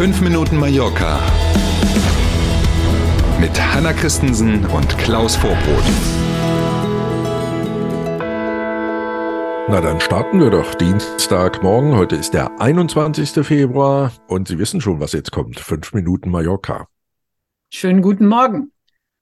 5 Minuten Mallorca mit Hanna Christensen und Klaus Vorbrot. Na dann starten wir doch Dienstagmorgen. Heute ist der 21. Februar und Sie wissen schon, was jetzt kommt. 5 Minuten Mallorca. Schönen guten Morgen.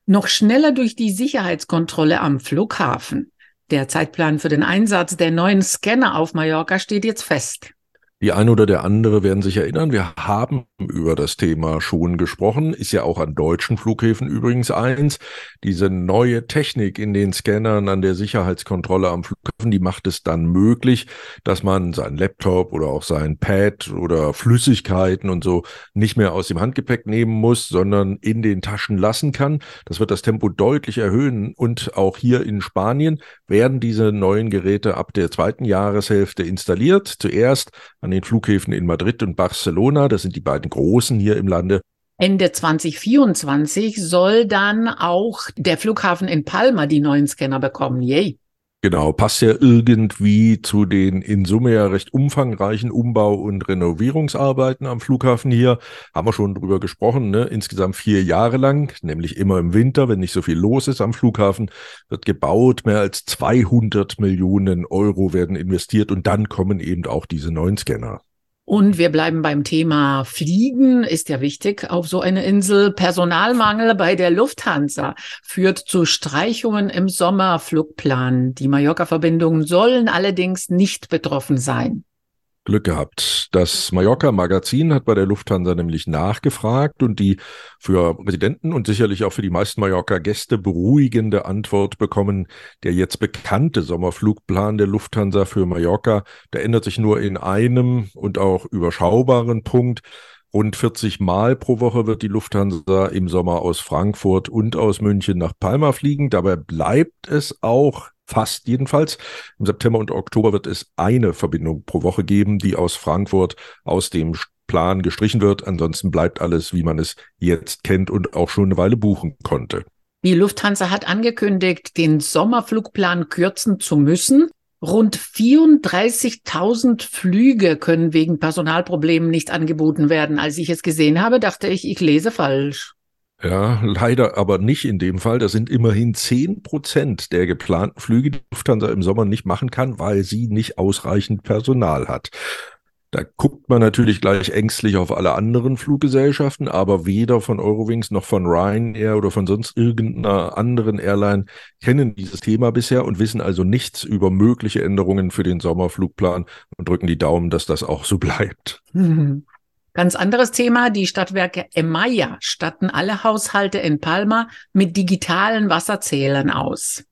Noch schneller durch die Sicherheitskontrolle am Flughafen. Der Zeitplan für den Einsatz der neuen Scanner auf Mallorca steht jetzt fest. Die eine oder der andere werden sich erinnern, wir haben über das Thema schon gesprochen, ist ja auch an deutschen Flughäfen übrigens eins. Diese neue Technik in den Scannern an der Sicherheitskontrolle am Flughafen, die macht es dann möglich, dass man seinen Laptop oder auch sein Pad oder Flüssigkeiten und so nicht mehr aus dem Handgepäck nehmen muss, sondern in den Taschen lassen kann. Das wird das Tempo deutlich erhöhen und auch hier in Spanien werden diese neuen Geräte ab der zweiten Jahreshälfte installiert. Zuerst an den Flughäfen in Madrid und Barcelona. Das sind die beiden großen hier im Lande. Ende 2024 soll dann auch der Flughafen in Palma die neuen Scanner bekommen. Yay. Genau, passt ja irgendwie zu den in Summe ja recht umfangreichen Umbau- und Renovierungsarbeiten am Flughafen hier. Haben wir schon drüber gesprochen, ne? Insgesamt vier Jahre lang, nämlich immer im Winter, wenn nicht so viel los ist am Flughafen, wird gebaut. Mehr als 200 Millionen Euro werden investiert und dann kommen eben auch diese neuen Scanner. Und wir bleiben beim Thema Fliegen, ist ja wichtig auf so einer Insel. Personalmangel bei der Lufthansa führt zu Streichungen im Sommerflugplan. Die Mallorca-Verbindungen sollen allerdings nicht betroffen sein. Glück gehabt. Das Mallorca-Magazin hat bei der Lufthansa nämlich nachgefragt und die für Residenten und sicherlich auch für die meisten Mallorca-Gäste beruhigende Antwort bekommen. Der jetzt bekannte Sommerflugplan der Lufthansa für Mallorca, der ändert sich nur in einem und auch überschaubaren Punkt. Rund 40 Mal pro Woche wird die Lufthansa im Sommer aus Frankfurt und aus München nach Palma fliegen. Dabei bleibt es auch fast jedenfalls. Im September und Oktober wird es eine Verbindung pro Woche geben, die aus Frankfurt aus dem Plan gestrichen wird. Ansonsten bleibt alles, wie man es jetzt kennt und auch schon eine Weile buchen konnte. Die Lufthansa hat angekündigt, den Sommerflugplan kürzen zu müssen. Rund 34.000 Flüge können wegen Personalproblemen nicht angeboten werden. Als ich es gesehen habe, dachte ich, ich lese falsch. Ja, leider aber nicht in dem Fall. Das sind immerhin zehn Prozent der geplanten Flüge, die Lufthansa im Sommer nicht machen kann, weil sie nicht ausreichend Personal hat. Da guckt man natürlich gleich ängstlich auf alle anderen Fluggesellschaften, aber weder von Eurowings noch von Ryanair oder von sonst irgendeiner anderen Airline kennen dieses Thema bisher und wissen also nichts über mögliche Änderungen für den Sommerflugplan und drücken die Daumen, dass das auch so bleibt. Ganz anderes Thema. Die Stadtwerke Emaya statten alle Haushalte in Palma mit digitalen Wasserzählern aus.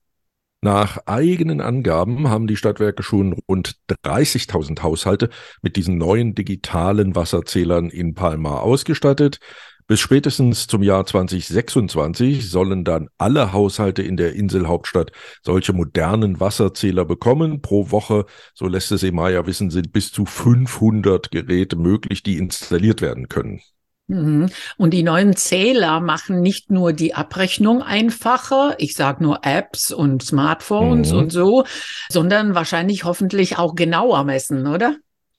Nach eigenen Angaben haben die Stadtwerke schon rund 30.000 Haushalte mit diesen neuen digitalen Wasserzählern in Palma ausgestattet. Bis spätestens zum Jahr 2026 sollen dann alle Haushalte in der Inselhauptstadt solche modernen Wasserzähler bekommen. Pro Woche, so lässt es Emaya wissen, sind bis zu 500 Geräte möglich, die installiert werden können. Mhm. Und die neuen Zähler machen nicht nur die Abrechnung einfacher, ich sage nur Apps und Smartphones mhm. und so, sondern wahrscheinlich hoffentlich auch genauer messen, oder?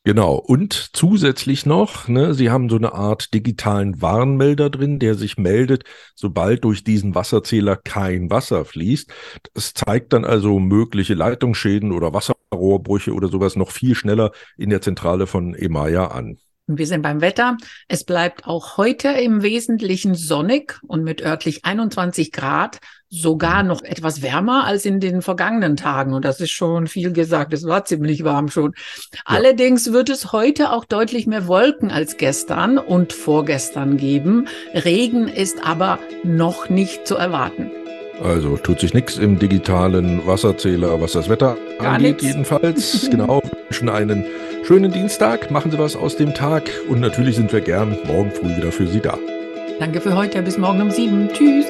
Genau. Und zusätzlich noch, ne, Sie haben so eine Art digitalen Warnmelder drin, der sich meldet, sobald durch diesen Wasserzähler kein Wasser fließt. Das zeigt dann also mögliche Leitungsschäden oder Wasserrohrbrüche oder sowas noch viel schneller in der Zentrale von Emaya an. Wir sind beim Wetter. Es bleibt auch heute im Wesentlichen sonnig und mit örtlich 21 Grad sogar noch etwas wärmer als in den vergangenen Tagen. Und das ist schon viel gesagt. Es war ziemlich warm schon. Ja. Allerdings wird es heute auch deutlich mehr Wolken als gestern und vorgestern geben. Regen ist aber noch nicht zu erwarten. Also tut sich nichts im digitalen Wasserzähler, was das Wetter Gar angeht, nix. jedenfalls. genau. Wünschen einen schönen Dienstag, machen Sie was aus dem Tag und natürlich sind wir gern morgen früh wieder für Sie da. Danke für heute, bis morgen um sieben. Tschüss.